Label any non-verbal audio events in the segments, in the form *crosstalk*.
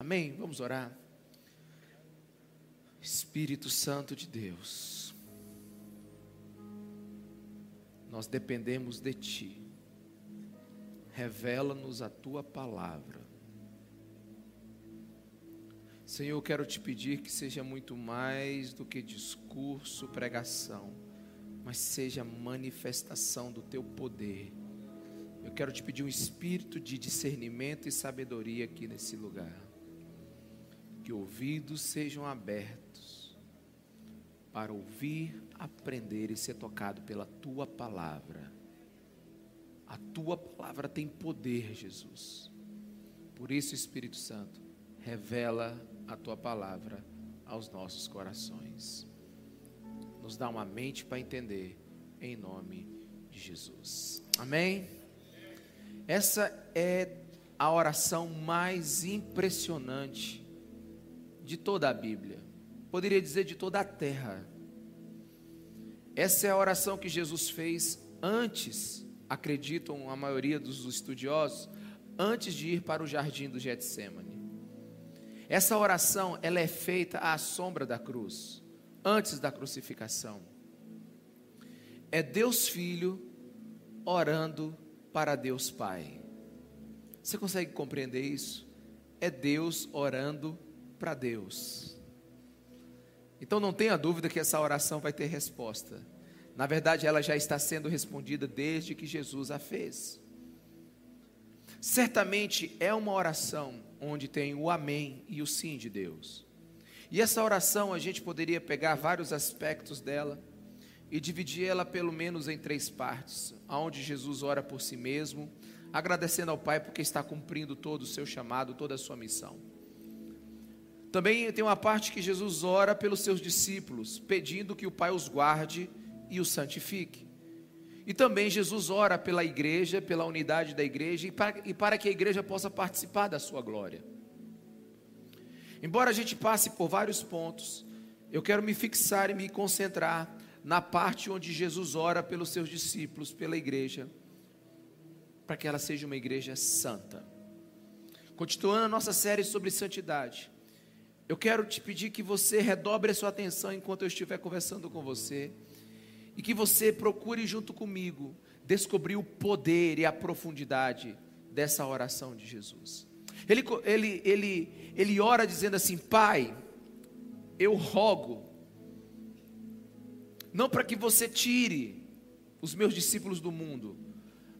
Amém? Vamos orar. Espírito Santo de Deus, nós dependemos de Ti. Revela-nos a Tua palavra. Senhor, eu quero te pedir que seja muito mais do que discurso, pregação, mas seja manifestação do Teu poder. Eu quero te pedir um espírito de discernimento e sabedoria aqui nesse lugar que ouvidos sejam abertos para ouvir, aprender e ser tocado pela tua palavra. A tua palavra tem poder, Jesus. Por isso, Espírito Santo, revela a tua palavra aos nossos corações. Nos dá uma mente para entender, em nome de Jesus. Amém? Essa é a oração mais impressionante de toda a Bíblia, poderia dizer de toda a terra. Essa é a oração que Jesus fez antes, acreditam a maioria dos estudiosos, antes de ir para o jardim do Getsemane. Essa oração, ela é feita à sombra da cruz, antes da crucificação. É Deus Filho orando para Deus Pai. Você consegue compreender isso? É Deus orando para Deus. Então não tenha dúvida que essa oração vai ter resposta. Na verdade, ela já está sendo respondida desde que Jesus a fez. Certamente é uma oração onde tem o amém e o sim de Deus. E essa oração a gente poderia pegar vários aspectos dela e dividir ela pelo menos em três partes, aonde Jesus ora por si mesmo, agradecendo ao Pai porque está cumprindo todo o seu chamado, toda a sua missão. Também tem uma parte que Jesus ora pelos seus discípulos, pedindo que o Pai os guarde e os santifique. E também Jesus ora pela igreja, pela unidade da igreja e para, e para que a igreja possa participar da sua glória. Embora a gente passe por vários pontos, eu quero me fixar e me concentrar na parte onde Jesus ora pelos seus discípulos, pela igreja, para que ela seja uma igreja santa. Continuando a nossa série sobre santidade, eu quero te pedir que você redobre a sua atenção enquanto eu estiver conversando com você e que você procure junto comigo descobrir o poder e a profundidade dessa oração de Jesus. Ele, ele, ele, ele ora dizendo assim: Pai, eu rogo, não para que você tire os meus discípulos do mundo,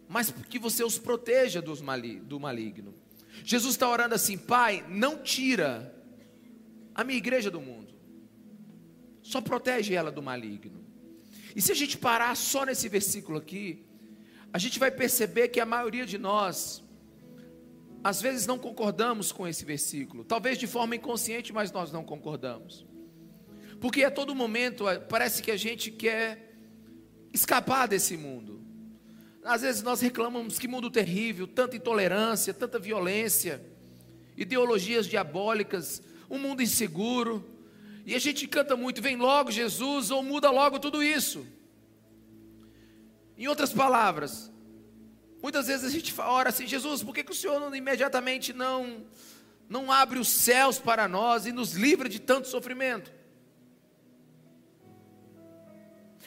mas que você os proteja dos mali, do maligno. Jesus está orando assim: Pai, não tira a minha igreja do mundo. Só protege ela do maligno. E se a gente parar só nesse versículo aqui, a gente vai perceber que a maioria de nós, às vezes não concordamos com esse versículo, talvez de forma inconsciente, mas nós não concordamos. Porque a todo momento parece que a gente quer escapar desse mundo. Às vezes nós reclamamos que mundo terrível, tanta intolerância, tanta violência, ideologias diabólicas, um mundo inseguro. E a gente canta muito: vem logo Jesus, ou muda logo tudo isso. Em outras palavras, muitas vezes a gente ora assim: Jesus, por que, que o Senhor não, imediatamente não, não abre os céus para nós e nos livra de tanto sofrimento?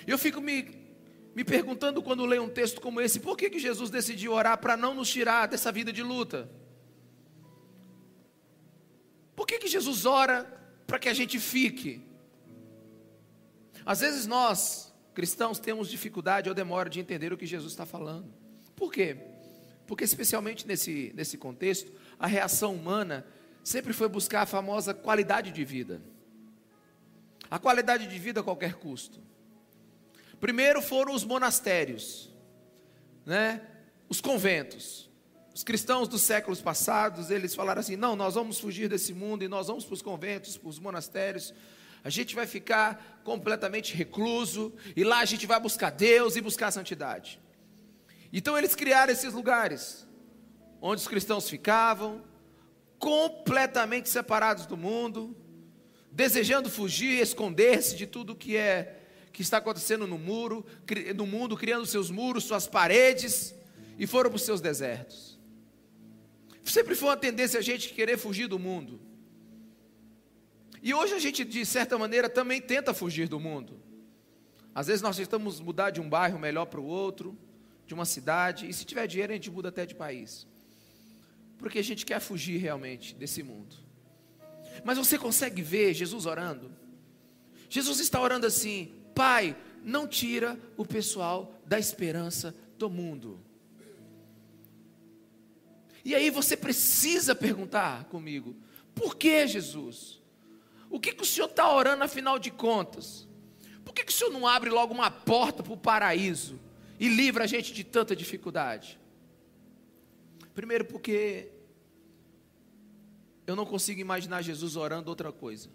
Eu fico me, me perguntando quando leio um texto como esse: por que, que Jesus decidiu orar para não nos tirar dessa vida de luta? Por que, que Jesus ora para que a gente fique? Às vezes nós, cristãos, temos dificuldade ou demora de entender o que Jesus está falando. Por quê? Porque, especialmente nesse, nesse contexto, a reação humana sempre foi buscar a famosa qualidade de vida. A qualidade de vida a qualquer custo. Primeiro foram os monastérios, né? os conventos. Os cristãos dos séculos passados, eles falaram assim: não, nós vamos fugir desse mundo e nós vamos para os conventos, para os monastérios. A gente vai ficar completamente recluso e lá a gente vai buscar Deus e buscar a santidade. Então eles criaram esses lugares onde os cristãos ficavam, completamente separados do mundo, desejando fugir, esconder-se de tudo que é que está acontecendo no muro, no mundo, criando seus muros, suas paredes, e foram para os seus desertos. Sempre foi uma tendência a gente querer fugir do mundo. E hoje a gente, de certa maneira, também tenta fugir do mundo. Às vezes nós tentamos mudar de um bairro melhor para o outro, de uma cidade, e se tiver dinheiro a gente muda até de país. Porque a gente quer fugir realmente desse mundo. Mas você consegue ver Jesus orando? Jesus está orando assim: Pai, não tira o pessoal da esperança do mundo. E aí você precisa perguntar comigo: por que Jesus? O que, que o Senhor está orando afinal de contas? Por que, que o Senhor não abre logo uma porta para o paraíso e livra a gente de tanta dificuldade? Primeiro, porque eu não consigo imaginar Jesus orando outra coisa.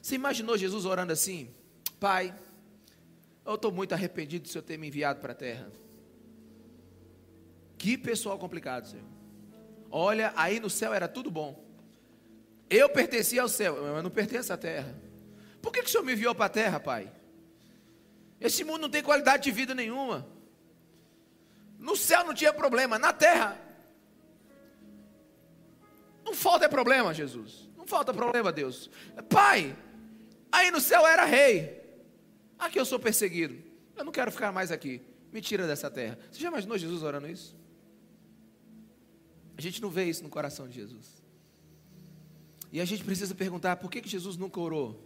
Você imaginou Jesus orando assim? Pai, eu estou muito arrependido do Senhor ter me enviado para a terra. Que pessoal complicado, Senhor. Olha, aí no céu era tudo bom. Eu pertencia ao céu, mas não pertenço à terra. Por que, que o Senhor me enviou para a terra, Pai? Esse mundo não tem qualidade de vida nenhuma. No céu não tinha problema, na terra. Não falta problema, Jesus. Não falta problema, Deus. Pai, aí no céu era rei. Aqui eu sou perseguido. Eu não quero ficar mais aqui. Me tira dessa terra. Você já imaginou Jesus orando isso? A gente não vê isso no coração de Jesus. E a gente precisa perguntar por que, que Jesus nunca orou,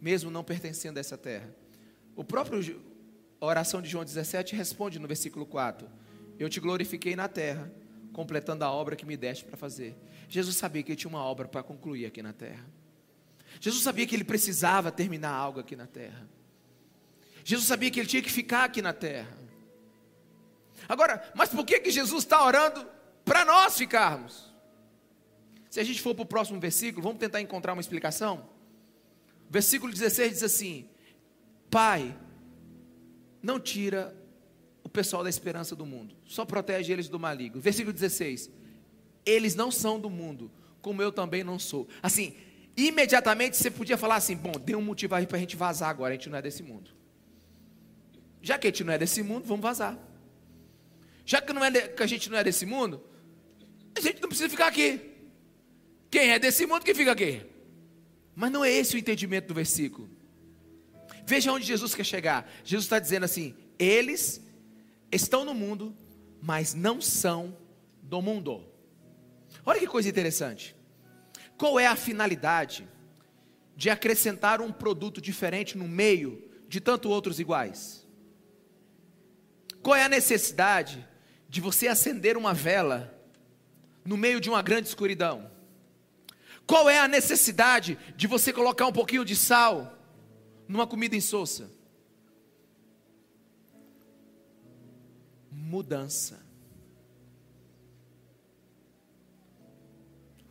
mesmo não pertencendo a essa terra. O próprio oração de João 17 responde no versículo 4: Eu te glorifiquei na terra, completando a obra que me deste para fazer. Jesus sabia que ele tinha uma obra para concluir aqui na terra. Jesus sabia que ele precisava terminar algo aqui na terra. Jesus sabia que ele tinha que ficar aqui na terra. Agora, mas por que, que Jesus está orando para nós ficarmos. Se a gente for para o próximo versículo, vamos tentar encontrar uma explicação. Versículo 16 diz assim: Pai, não tira o pessoal da esperança do mundo, só protege eles do maligno. Versículo 16: Eles não são do mundo, como eu também não sou. Assim, imediatamente você podia falar assim: Bom, dê um motivo aí para a gente vazar agora, a gente não é desse mundo. Já que a gente não é desse mundo, vamos vazar. Já que, não é que a gente não é desse mundo, a gente não precisa ficar aqui. Quem é desse mundo que fica aqui? Mas não é esse o entendimento do versículo. Veja onde Jesus quer chegar. Jesus está dizendo assim: eles estão no mundo, mas não são do mundo. Olha que coisa interessante. Qual é a finalidade de acrescentar um produto diferente no meio de tanto outros iguais? Qual é a necessidade de você acender uma vela no meio de uma grande escuridão? Qual é a necessidade de você colocar um pouquinho de sal numa comida insossa? Mudança.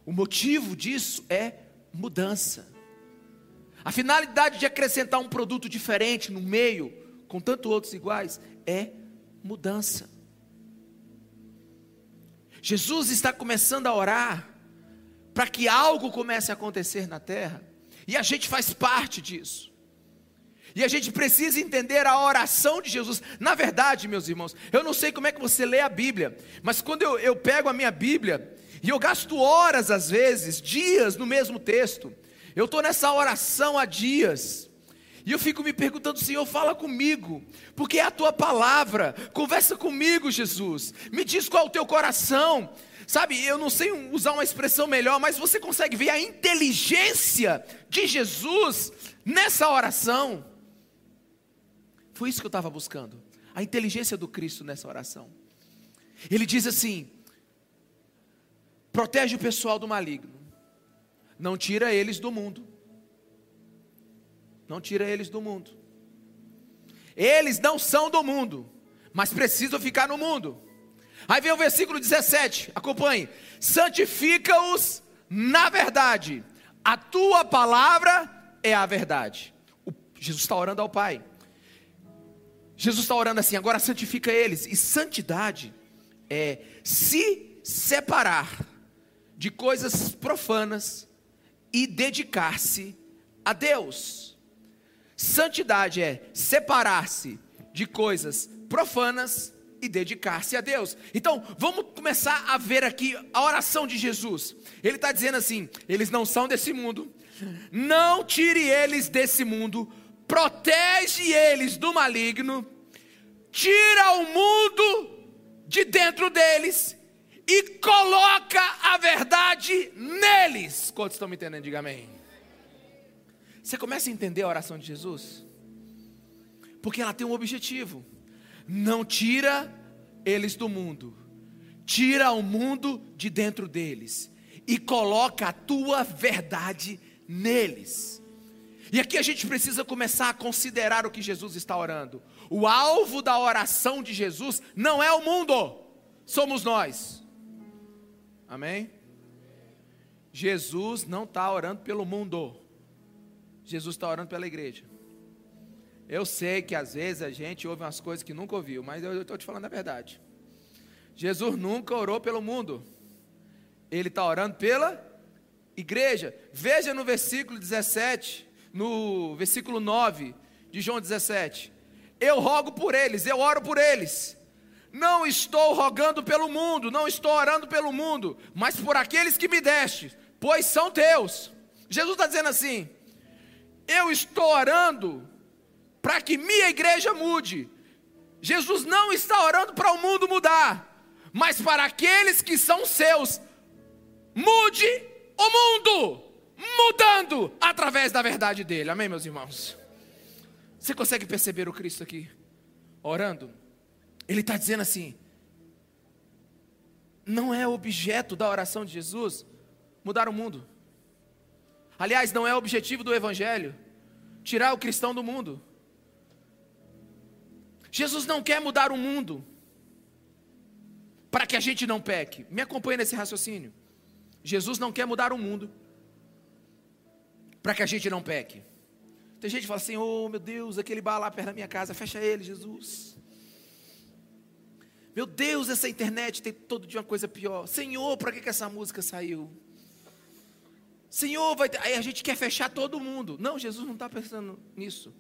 O motivo disso é mudança. A finalidade de acrescentar um produto diferente no meio, com tanto outros iguais, é mudança. Jesus está começando a orar para que algo comece a acontecer na terra, e a gente faz parte disso. E a gente precisa entender a oração de Jesus. Na verdade, meus irmãos, eu não sei como é que você lê a Bíblia, mas quando eu, eu pego a minha Bíblia, e eu gasto horas às vezes, dias no mesmo texto, eu estou nessa oração há dias, e eu fico me perguntando, Senhor, fala comigo, porque é a tua palavra, conversa comigo, Jesus, me diz qual é o teu coração. Sabe, eu não sei usar uma expressão melhor, mas você consegue ver a inteligência de Jesus nessa oração. Foi isso que eu estava buscando, a inteligência do Cristo nessa oração. Ele diz assim: protege o pessoal do maligno, não tira eles do mundo não tira eles do mundo. Eles não são do mundo, mas precisam ficar no mundo. Aí vem o versículo 17, acompanhe: santifica-os na verdade, a tua palavra é a verdade. O, Jesus está orando ao Pai. Jesus está orando assim, agora santifica eles. E santidade é se separar de coisas profanas e dedicar-se a Deus. Santidade é separar-se de coisas profanas e dedicar-se a Deus. Então, vamos começar a ver aqui a oração de Jesus. Ele está dizendo assim: eles não são desse mundo, não tire eles desse mundo, protege eles do maligno, tira o mundo de dentro deles e coloca a verdade neles. Quantos estão me entendendo? Diga amém. Você começa a entender a oração de Jesus? Porque ela tem um objetivo. Não tira eles do mundo, tira o mundo de dentro deles e coloca a tua verdade neles. E aqui a gente precisa começar a considerar o que Jesus está orando. O alvo da oração de Jesus não é o mundo, somos nós. Amém? Jesus não está orando pelo mundo, Jesus está orando pela igreja. Eu sei que às vezes a gente ouve umas coisas que nunca ouviu, mas eu estou te falando a verdade. Jesus nunca orou pelo mundo, ele está orando pela igreja. Veja no versículo 17, no versículo 9 de João 17: Eu rogo por eles, eu oro por eles. Não estou rogando pelo mundo, não estou orando pelo mundo, mas por aqueles que me deste, pois são teus. Jesus está dizendo assim: Eu estou orando para que minha igreja mude. Jesus não está orando para o mundo mudar, mas para aqueles que são seus. Mude o mundo, mudando através da verdade dele. Amém, meus irmãos? Você consegue perceber o Cristo aqui, orando? Ele está dizendo assim: não é objeto da oração de Jesus mudar o mundo. Aliás, não é objetivo do Evangelho tirar o cristão do mundo. Jesus não quer mudar o mundo para que a gente não peque. Me acompanhe nesse raciocínio. Jesus não quer mudar o mundo para que a gente não peque. Tem gente que fala assim: Oh meu Deus, aquele bar lá perto da minha casa, fecha ele, Jesus. Meu Deus, essa internet tem todo dia uma coisa pior. Senhor, para que, que essa música saiu? Senhor, vai ter... aí a gente quer fechar todo mundo. Não, Jesus não está pensando nisso.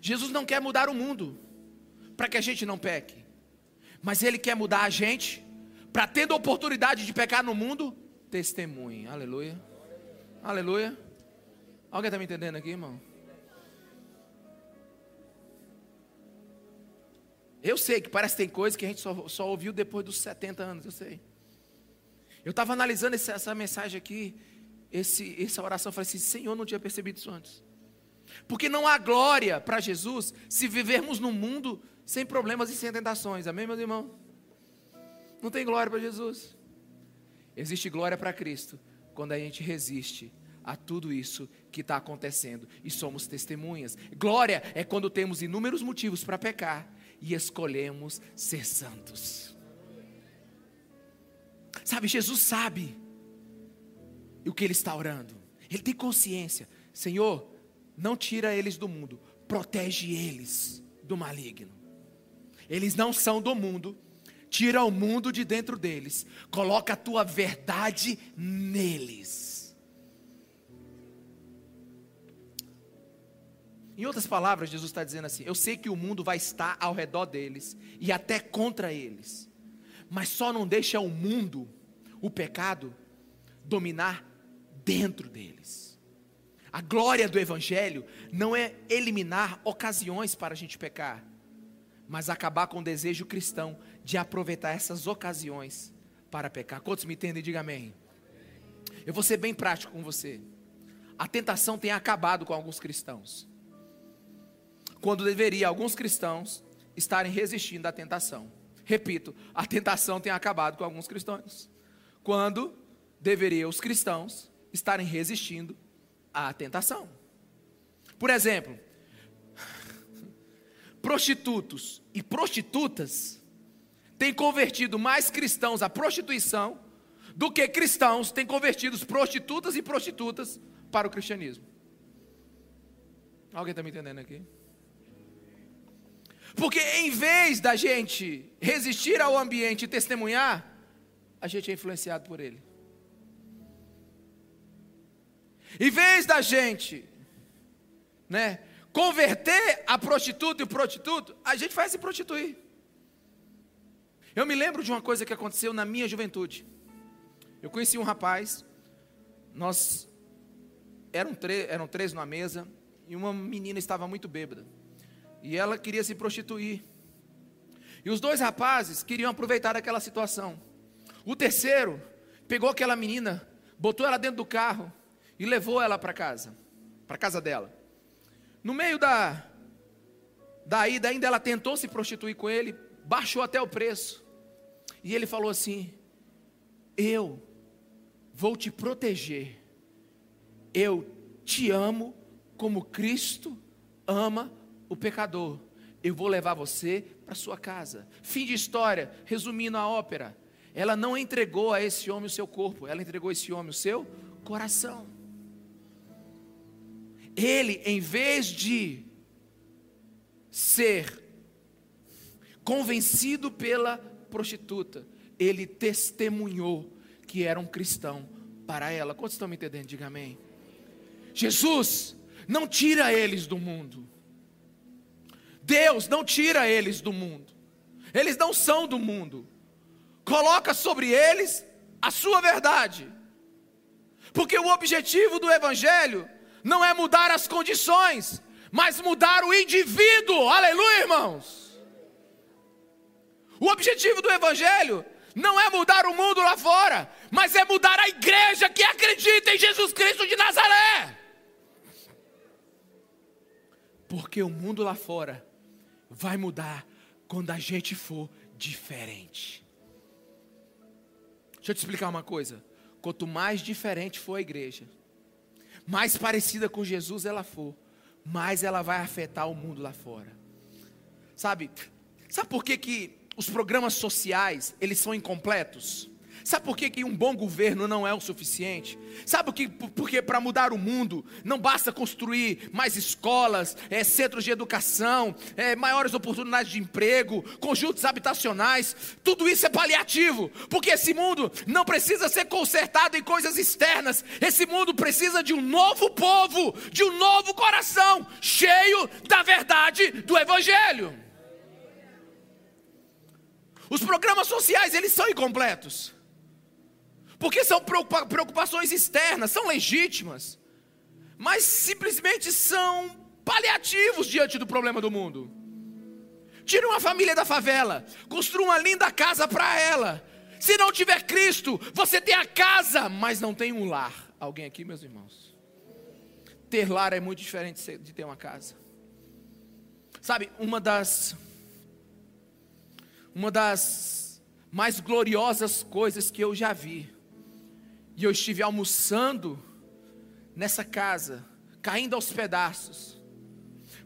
Jesus não quer mudar o mundo para que a gente não peque. Mas Ele quer mudar a gente, para tendo a oportunidade de pecar no mundo, testemunhe. Aleluia. Aleluia. Alguém está me entendendo aqui, irmão? Eu sei que parece que tem coisa que a gente só, só ouviu depois dos 70 anos, eu sei. Eu estava analisando essa, essa, mensagem aqui, esse, essa oração, eu falei assim, Senhor, não tinha percebido isso antes. Porque não há glória para Jesus se vivermos no mundo sem problemas e sem tentações. Amém, meus irmãos? Não tem glória para Jesus. Existe glória para Cristo quando a gente resiste a tudo isso que está acontecendo e somos testemunhas. Glória é quando temos inúmeros motivos para pecar e escolhemos ser santos. Sabe, Jesus sabe o que ele está orando. Ele tem consciência. Senhor, não tira eles do mundo, protege eles do maligno. Eles não são do mundo. Tira o mundo de dentro deles. Coloca a tua verdade neles. Em outras palavras, Jesus está dizendo assim: Eu sei que o mundo vai estar ao redor deles e até contra eles, mas só não deixa o mundo, o pecado, dominar dentro deles. A glória do Evangelho não é eliminar ocasiões para a gente pecar, mas acabar com o desejo cristão de aproveitar essas ocasiões para pecar. Quantos me entendem? Diga amém. Eu vou ser bem prático com você. A tentação tem acabado com alguns cristãos. Quando deveria alguns cristãos estarem resistindo à tentação. Repito, a tentação tem acabado com alguns cristãos. Quando deveria os cristãos estarem resistindo à tentação. Por exemplo, *laughs* prostitutos e prostitutas têm convertido mais cristãos à prostituição do que cristãos têm convertido prostitutas e prostitutas para o cristianismo. Alguém está me entendendo aqui? Porque em vez da gente resistir ao ambiente e testemunhar, a gente é influenciado por ele. Em vez da gente, né, converter a prostituta e o prostituto, a gente vai se prostituir. Eu me lembro de uma coisa que aconteceu na minha juventude. Eu conheci um rapaz, nós eram, eram três na mesa, e uma menina estava muito bêbada. E ela queria se prostituir. E os dois rapazes queriam aproveitar aquela situação. O terceiro pegou aquela menina, botou ela dentro do carro e levou ela para casa, para casa dela. No meio da da ida ainda ela tentou se prostituir com ele, baixou até o preço. E ele falou assim: "Eu vou te proteger. Eu te amo como Cristo ama o pecador. Eu vou levar você para sua casa. Fim de história, resumindo a ópera. Ela não entregou a esse homem o seu corpo, ela entregou a esse homem o seu coração. Ele, em vez de ser convencido pela prostituta, ele testemunhou que era um cristão para ela. Quantos estão me entendendo? Diga amém. Jesus não tira eles do mundo. Deus não tira eles do mundo. Eles não são do mundo. Coloca sobre eles a sua verdade. Porque o objetivo do evangelho não é mudar as condições, mas mudar o indivíduo. Aleluia, irmãos. O objetivo do evangelho não é mudar o mundo lá fora, mas é mudar a igreja que acredita em Jesus Cristo de Nazaré. Porque o mundo lá fora vai mudar quando a gente for diferente. Deixa eu te explicar uma coisa. Quanto mais diferente for a igreja, mais parecida com Jesus ela for, mais ela vai afetar o mundo lá fora. Sabe? Sabe por que, que os programas sociais, eles são incompletos? Sabe por que, que um bom governo não é o suficiente? Sabe por que, porque para mudar o mundo não basta construir mais escolas, é, centros de educação, é, maiores oportunidades de emprego, conjuntos habitacionais, tudo isso é paliativo, porque esse mundo não precisa ser consertado em coisas externas, esse mundo precisa de um novo povo, de um novo coração, cheio da verdade do Evangelho. Os programas sociais, eles são incompletos porque são preocupações externas, são legítimas, mas simplesmente são paliativos diante do problema do mundo. Tire uma família da favela, construa uma linda casa para ela. Se não tiver Cristo, você tem a casa, mas não tem um lar. Alguém aqui, meus irmãos? Ter lar é muito diferente de ter uma casa. Sabe, uma das uma das mais gloriosas coisas que eu já vi e eu estive almoçando nessa casa, caindo aos pedaços.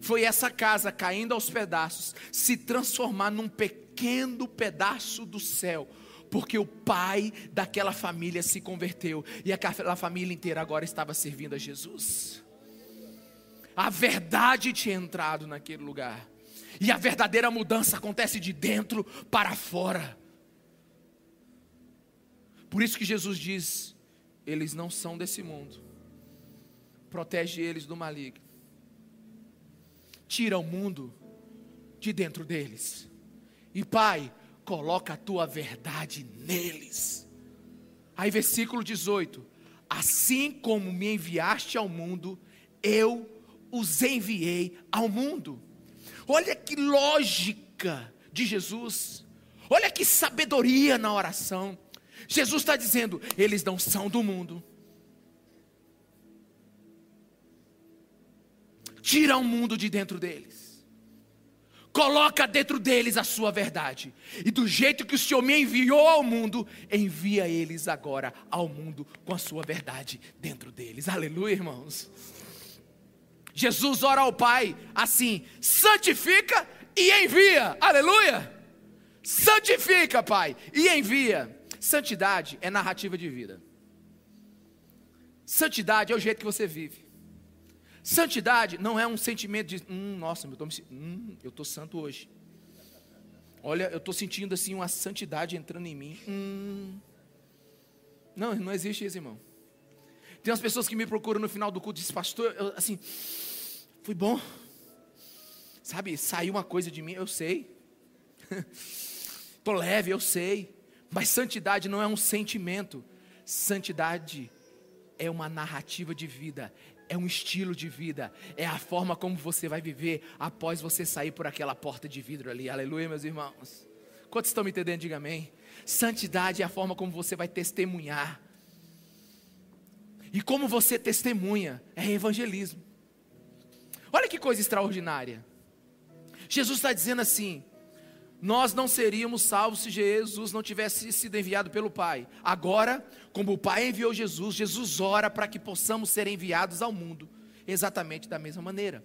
Foi essa casa caindo aos pedaços se transformar num pequeno pedaço do céu, porque o pai daquela família se converteu e aquela família inteira agora estava servindo a Jesus. A verdade tinha entrado naquele lugar. E a verdadeira mudança acontece de dentro para fora. Por isso que Jesus diz: eles não são desse mundo. Protege eles do maligno. Tira o mundo de dentro deles. E Pai, coloca a tua verdade neles. Aí, versículo 18: Assim como me enviaste ao mundo, eu os enviei ao mundo. Olha que lógica de Jesus. Olha que sabedoria na oração. Jesus está dizendo: eles não são do mundo. Tira o mundo de dentro deles. Coloca dentro deles a sua verdade. E do jeito que o Senhor me enviou ao mundo, envia eles agora ao mundo com a sua verdade dentro deles. Aleluia, irmãos. Jesus ora ao Pai assim: santifica e envia. Aleluia. Santifica, Pai, e envia. Santidade é narrativa de vida. Santidade é o jeito que você vive. Santidade não é um sentimento de, hum, nossa, eu estou hum, santo hoje. Olha, eu estou sentindo assim uma santidade entrando em mim. Hum. Não, não existe isso, irmão. Tem umas pessoas que me procuram no final do culto e dizem, pastor, eu, assim, foi bom. Sabe, saiu uma coisa de mim, eu sei. *laughs* Tô leve, eu sei. Mas santidade não é um sentimento. Santidade é uma narrativa de vida, é um estilo de vida, é a forma como você vai viver após você sair por aquela porta de vidro ali. Aleluia, meus irmãos. Quantos estão me entendendo? Diga amém. Santidade é a forma como você vai testemunhar. E como você testemunha é evangelismo. Olha que coisa extraordinária. Jesus está dizendo assim: nós não seríamos salvos se Jesus não tivesse sido enviado pelo Pai. Agora, como o Pai enviou Jesus, Jesus ora para que possamos ser enviados ao mundo, exatamente da mesma maneira.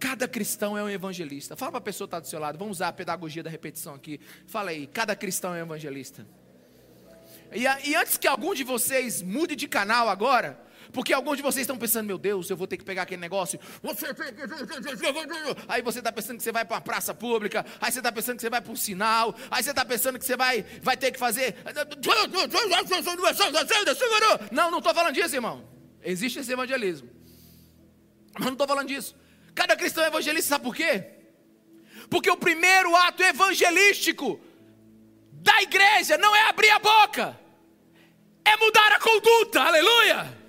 Cada cristão é um evangelista. Fala para a pessoa que está do seu lado, vamos usar a pedagogia da repetição aqui. Fala aí, cada cristão é um evangelista. E, e antes que algum de vocês mude de canal agora, porque alguns de vocês estão pensando, meu Deus, eu vou ter que pegar aquele negócio. Aí você está pensando que você vai para uma praça pública. Aí você está pensando que você vai para um sinal. Aí você está pensando que você vai, vai ter que fazer. Não, não estou falando disso, irmão. Existe esse evangelismo. Mas não estou falando disso. Cada cristão é evangelista, sabe por quê? Porque o primeiro ato evangelístico da igreja não é abrir a boca, é mudar a conduta, aleluia.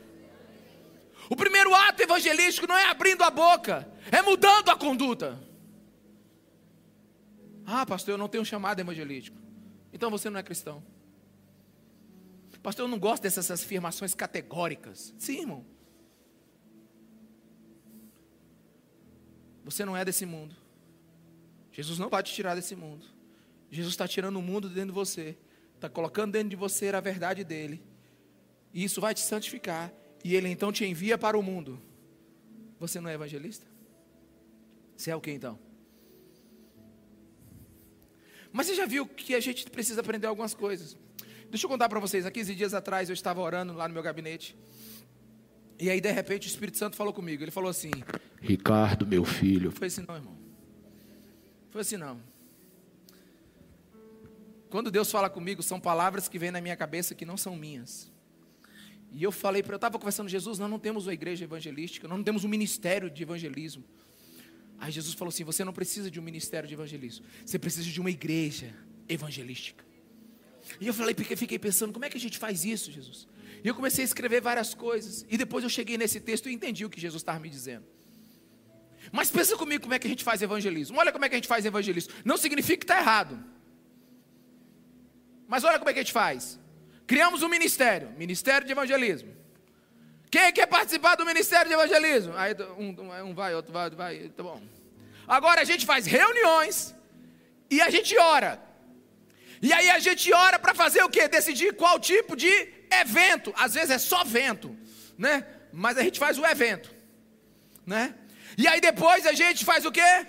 O primeiro ato evangelístico não é abrindo a boca, é mudando a conduta. Ah, pastor, eu não tenho chamado evangelístico. Então você não é cristão. Pastor, eu não gosto dessas afirmações categóricas. Sim, irmão. Você não é desse mundo. Jesus não vai te tirar desse mundo. Jesus está tirando o mundo dentro de você. Está colocando dentro de você a verdade dele. E isso vai te santificar e ele então te envia para o mundo, você não é evangelista? Você é o que então? Mas você já viu que a gente precisa aprender algumas coisas. Deixa eu contar para vocês, há 15 dias atrás eu estava orando lá no meu gabinete. E aí de repente o Espírito Santo falou comigo. Ele falou assim: Ricardo, meu filho. Foi assim, não, irmão. Foi assim, não. Quando Deus fala comigo, são palavras que vêm na minha cabeça que não são minhas. E eu falei para eu estava conversando, Jesus, nós não temos uma igreja evangelística, nós não temos um ministério de evangelismo. Aí Jesus falou assim: você não precisa de um ministério de evangelismo, você precisa de uma igreja evangelística. E eu falei, porque fiquei pensando, como é que a gente faz isso, Jesus? E eu comecei a escrever várias coisas. E depois eu cheguei nesse texto e entendi o que Jesus estava me dizendo. Mas pensa comigo como é que a gente faz evangelismo. Olha como é que a gente faz evangelismo. Não significa que está errado. Mas olha como é que a gente faz. Criamos um ministério, Ministério de Evangelismo. Quem quer participar do Ministério de Evangelismo? Aí um, um vai, outro vai, outro vai, tá bom. Agora a gente faz reuniões e a gente ora. E aí a gente ora para fazer o quê? Decidir qual tipo de evento. Às vezes é só vento, né? Mas a gente faz o evento, né? E aí depois a gente faz o quê?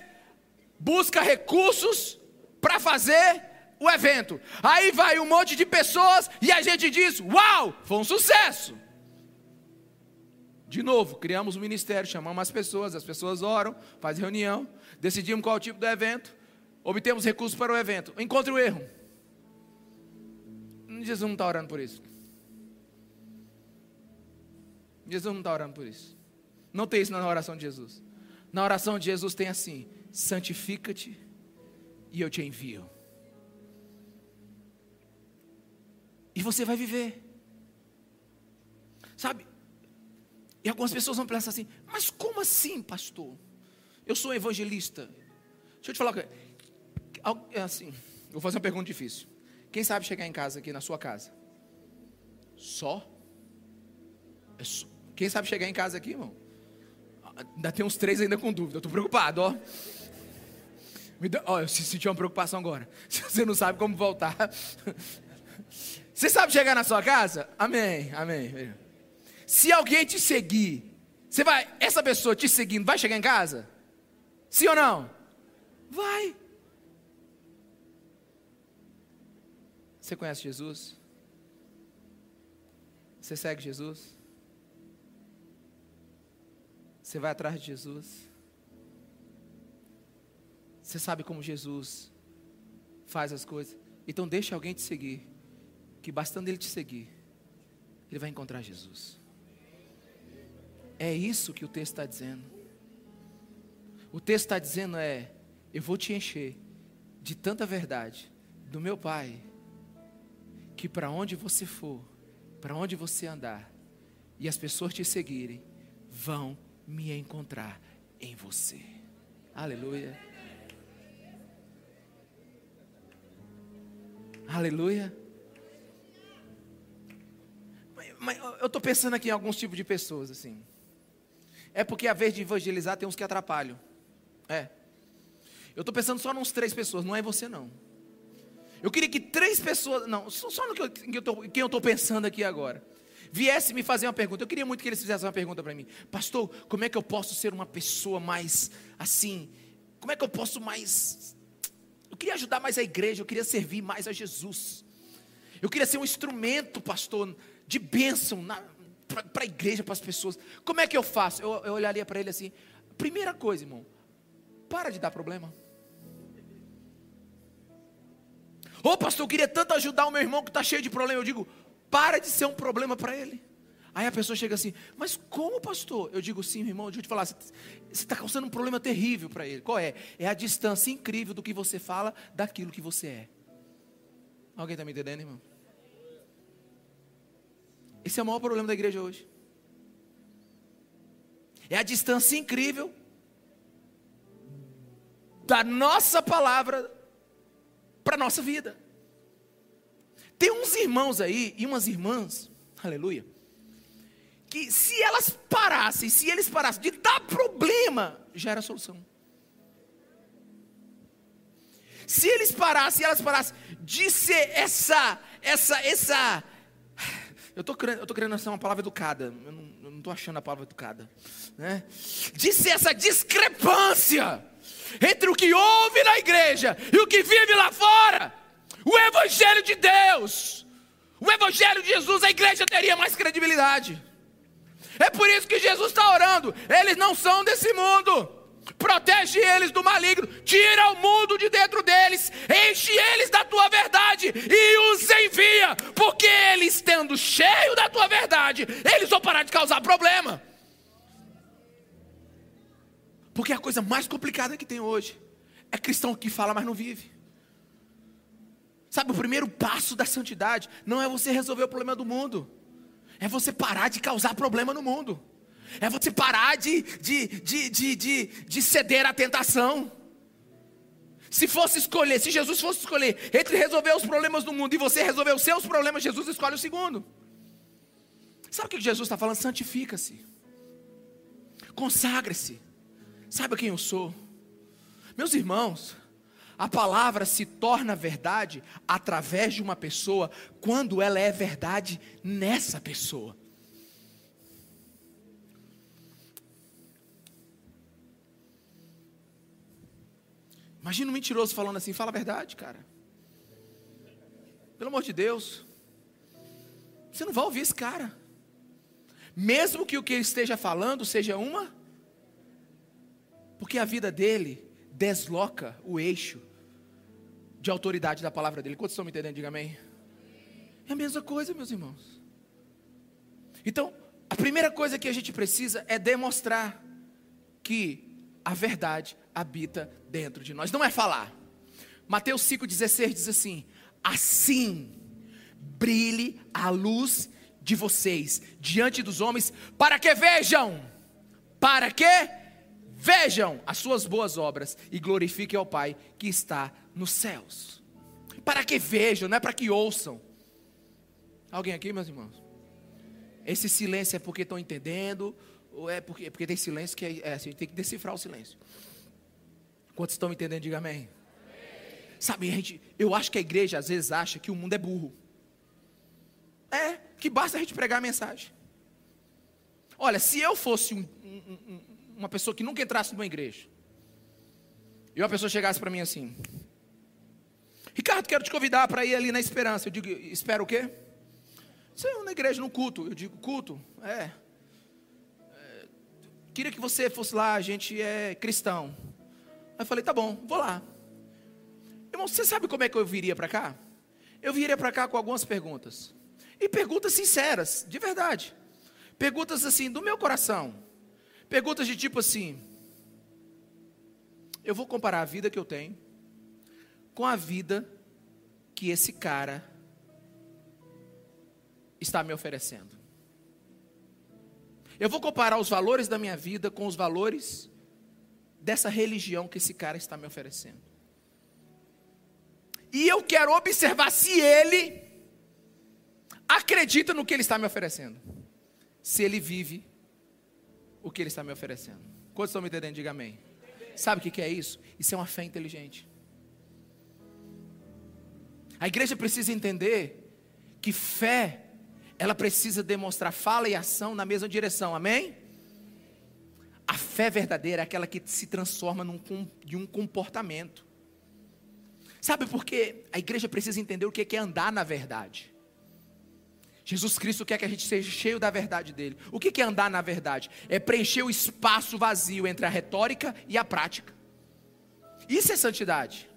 Busca recursos para fazer o evento. Aí vai um monte de pessoas e a gente diz: Uau, foi um sucesso. De novo, criamos um ministério, chamamos as pessoas, as pessoas oram, faz reunião, decidimos qual é o tipo do evento, obtemos recursos para o evento. Encontre o erro. Jesus não está orando por isso. Jesus não está orando por isso. Não tem isso na oração de Jesus. Na oração de Jesus tem assim: santifica-te e eu te envio. E você vai viver. Sabe? E algumas pessoas vão pensar assim: mas como assim, pastor? Eu sou evangelista. Deixa eu te falar. É assim, vou fazer uma pergunta difícil. Quem sabe chegar em casa aqui na sua casa? Só? É só. Quem sabe chegar em casa aqui, irmão? Ainda tem uns três ainda com dúvida. Eu estou preocupado, ó. Me dá, ó, eu senti uma preocupação agora. *laughs* Você não sabe como voltar, você sabe chegar na sua casa? Amém, amém. Se alguém te seguir, você vai, essa pessoa te seguindo, vai chegar em casa? Sim ou não? Vai. Você conhece Jesus? Você segue Jesus? Você vai atrás de Jesus? Você sabe como Jesus faz as coisas? Então deixe alguém te seguir que bastando ele te seguir, ele vai encontrar Jesus. É isso que o texto está dizendo. O texto está dizendo é: eu vou te encher de tanta verdade, do meu Pai que para onde você for, para onde você andar, e as pessoas te seguirem, vão me encontrar em você. Aleluia. Aleluia. Mas, eu estou pensando aqui em alguns tipos de pessoas assim. É porque a vez de evangelizar tem uns que atrapalham. É. Eu estou pensando só nos três pessoas, não é você não. Eu queria que três pessoas, não, só no que eu, quem eu estou pensando aqui agora, viesse me fazer uma pergunta. Eu queria muito que eles fizessem uma pergunta para mim. Pastor, como é que eu posso ser uma pessoa mais assim? Como é que eu posso mais. Eu queria ajudar mais a igreja, eu queria servir mais a Jesus. Eu queria ser um instrumento, pastor, de bênção para a igreja, para as pessoas. Como é que eu faço? Eu, eu olharia para ele assim: primeira coisa, irmão, para de dar problema. Ô oh, pastor, eu queria tanto ajudar o meu irmão que está cheio de problema. Eu digo, para de ser um problema para ele. Aí a pessoa chega assim, mas como pastor? Eu digo, sim, irmão, deixa eu te falar, você está causando um problema terrível para ele. Qual é? É a distância incrível do que você fala daquilo que você é. Alguém está me entendendo, irmão? Esse é o maior problema da igreja hoje. É a distância incrível da nossa palavra para a nossa vida. Tem uns irmãos aí e umas irmãs, aleluia, que se elas parassem, se eles parassem de dar problema, já era a solução. Se eles parassem, elas parassem de ser essa, essa, essa. Eu estou querendo, ser uma palavra educada. Eu não estou achando a palavra educada. Né? Ser essa discrepância entre o que ouve na igreja e o que vive lá fora. O Evangelho de Deus, o Evangelho de Jesus, a igreja teria mais credibilidade. É por isso que Jesus está orando. Eles não são desse mundo. Protege eles do maligno, tira o mundo de dentro deles, enche eles da tua verdade e os envia, porque eles, tendo cheio da tua verdade, eles vão parar de causar problema. Porque a coisa mais complicada que tem hoje é cristão que fala, mas não vive. Sabe, o primeiro passo da santidade não é você resolver o problema do mundo, é você parar de causar problema no mundo, é você parar de, de, de, de, de, de ceder à tentação. Se fosse escolher, se Jesus fosse escolher entre resolver os problemas do mundo e você resolver os seus problemas, Jesus escolhe o segundo. Sabe o que Jesus está falando? Santifica-se, consagre-se. Sabe quem eu sou? Meus irmãos, a palavra se torna verdade através de uma pessoa quando ela é verdade nessa pessoa. Imagina um mentiroso falando assim: fala a verdade, cara. Pelo amor de Deus. Você não vai ouvir esse cara. Mesmo que o que ele esteja falando seja uma porque a vida dele desloca o eixo de autoridade da palavra dele. Quantos estão me entendendo? Diga amém. É a mesma coisa, meus irmãos. Então, a primeira coisa que a gente precisa é demonstrar que a verdade habita dentro de nós. Não é falar. Mateus 5,16 diz assim: Assim brilhe a luz de vocês diante dos homens, para que vejam. Para que Vejam as suas boas obras e glorifiquem ao Pai que está nos céus. Para que vejam, não é para que ouçam. Alguém aqui, meus irmãos? Esse silêncio é porque estão entendendo, ou é porque, porque tem silêncio que é, é assim, tem que decifrar o silêncio. Quantos estão entendendo, diga amém. amém. Sabe, gente, eu acho que a igreja às vezes acha que o mundo é burro. É, que basta a gente pregar a mensagem. Olha, se eu fosse um, um, um, uma pessoa que nunca entrasse numa igreja, e uma pessoa chegasse para mim assim: Ricardo, quero te convidar para ir ali na esperança. Eu digo: Espera o quê? Você é na igreja, no culto. Eu digo: Culto? É. Queria que você fosse lá, a gente é cristão. Aí eu falei: Tá bom, vou lá. Irmão, você sabe como é que eu viria para cá? Eu viria para cá com algumas perguntas. E perguntas sinceras, de verdade. Perguntas assim, do meu coração. Perguntas de tipo assim: eu vou comparar a vida que eu tenho com a vida que esse cara está me oferecendo. Eu vou comparar os valores da minha vida com os valores dessa religião que esse cara está me oferecendo. E eu quero observar se ele acredita no que ele está me oferecendo. Se ele vive o que ele está me oferecendo. Quantos estão me entendendo? Diga amém. Sabe o que é isso? Isso é uma fé inteligente. A igreja precisa entender que fé, ela precisa demonstrar fala e ação na mesma direção, amém? A fé verdadeira é aquela que se transforma num, de um comportamento. Sabe por quê? A igreja precisa entender o que é andar na verdade. Jesus Cristo quer que a gente seja cheio da verdade dele. O que é andar na verdade? É preencher o espaço vazio entre a retórica e a prática. Isso é santidade.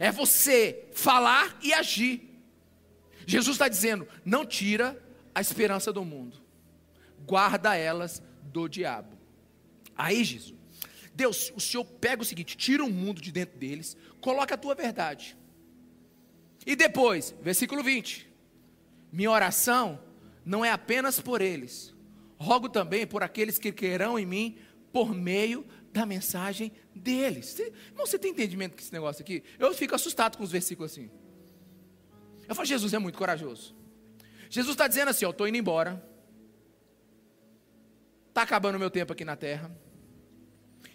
É você falar e agir. Jesus está dizendo: não tira a esperança do mundo, guarda elas do diabo. Aí, Jesus, Deus, o Senhor pega o seguinte: tira o mundo de dentro deles, coloca a tua verdade. E depois, versículo 20: minha oração não é apenas por eles, rogo também por aqueles que querão em mim por meio da mensagem deles. Você, irmão, você tem entendimento com esse negócio aqui? Eu fico assustado com os versículos assim. Eu falo, Jesus é muito corajoso. Jesus está dizendo assim: Eu estou indo embora. Está acabando o meu tempo aqui na terra.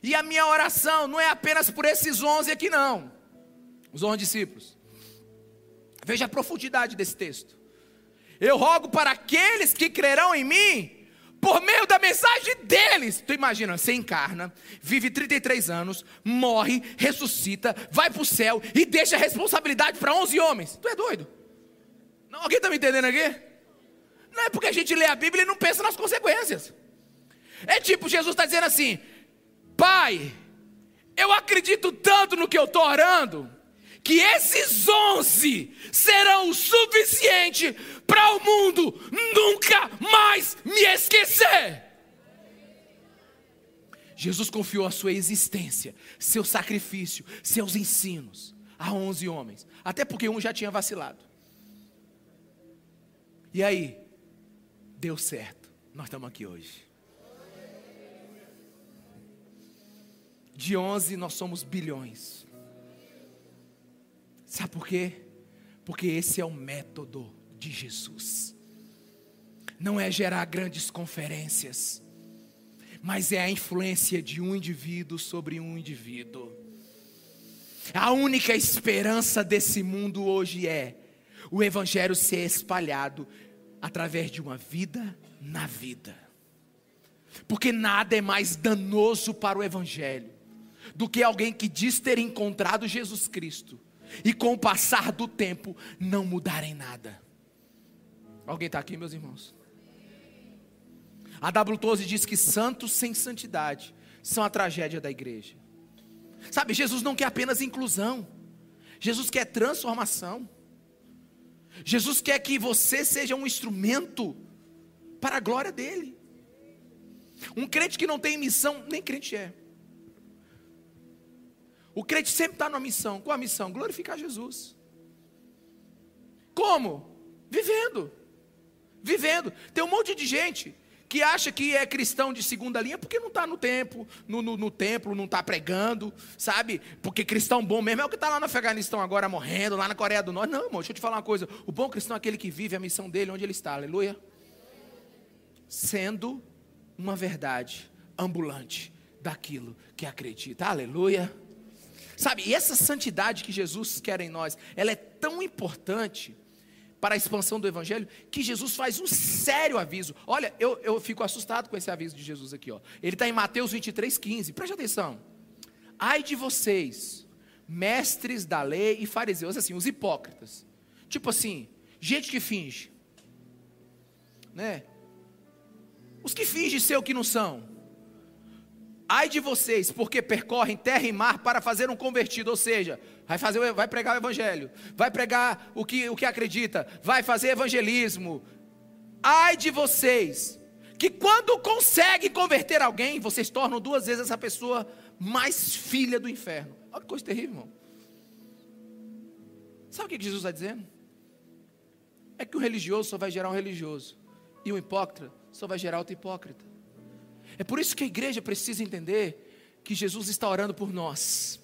E a minha oração não é apenas por esses onze aqui, não. Os onze discípulos. Veja a profundidade desse texto. Eu rogo para aqueles que crerão em mim, por meio da mensagem deles. Tu imagina, você encarna, vive 33 anos, morre, ressuscita, vai para o céu e deixa a responsabilidade para 11 homens. Tu é doido? Não, alguém está me entendendo aqui? Não é porque a gente lê a Bíblia e não pensa nas consequências. É tipo, Jesus está dizendo assim: Pai, eu acredito tanto no que eu estou orando que esses onze serão o suficiente para o mundo nunca mais me esquecer. Jesus confiou a sua existência, seu sacrifício, seus ensinos a onze homens, até porque um já tinha vacilado. E aí, deu certo, nós estamos aqui hoje. De onze nós somos bilhões. Sabe por quê? Porque esse é o método de Jesus. Não é gerar grandes conferências, mas é a influência de um indivíduo sobre um indivíduo. A única esperança desse mundo hoje é o Evangelho ser espalhado através de uma vida na vida. Porque nada é mais danoso para o Evangelho do que alguém que diz ter encontrado Jesus Cristo e com o passar do tempo não mudarem nada. Alguém está aqui, meus irmãos? A W12 diz que santos sem santidade são a tragédia da igreja. Sabe, Jesus não quer apenas inclusão, Jesus quer transformação. Jesus quer que você seja um instrumento para a glória dele. Um crente que não tem missão, nem crente é. O crente sempre está numa missão. Qual a missão? Glorificar Jesus. Como? Vivendo. Vivendo. Tem um monte de gente que acha que é cristão de segunda linha porque não está no templo, no, no, no, templo, não está pregando, sabe? Porque cristão bom mesmo é o que está lá no Afeganistão agora morrendo, lá na Coreia do Norte. Não, irmão, deixa eu te falar uma coisa. O bom cristão é aquele que vive a missão dele onde ele está, aleluia. Sendo uma verdade ambulante daquilo que acredita, aleluia. Sabe, e essa santidade que Jesus quer em nós, ela é tão importante para a expansão do Evangelho, que Jesus faz um sério aviso. Olha, eu, eu fico assustado com esse aviso de Jesus aqui. Ó. Ele está em Mateus 23, 15. Preste atenção. Ai de vocês, mestres da lei e fariseus, assim, os hipócritas. Tipo assim, gente que finge. Né? Os que fingem ser o que não são. Ai de vocês, porque percorrem terra e mar para fazer um convertido, ou seja, vai fazer, vai pregar o evangelho, vai pregar o que, o que acredita, vai fazer evangelismo. Ai de vocês, que quando consegue converter alguém, vocês tornam duas vezes essa pessoa mais filha do inferno. Olha que coisa terrível, irmão. Sabe o que Jesus está dizendo? É que o religioso só vai gerar um religioso, e o hipócrita só vai gerar outro hipócrita. É por isso que a igreja precisa entender que Jesus está orando por nós.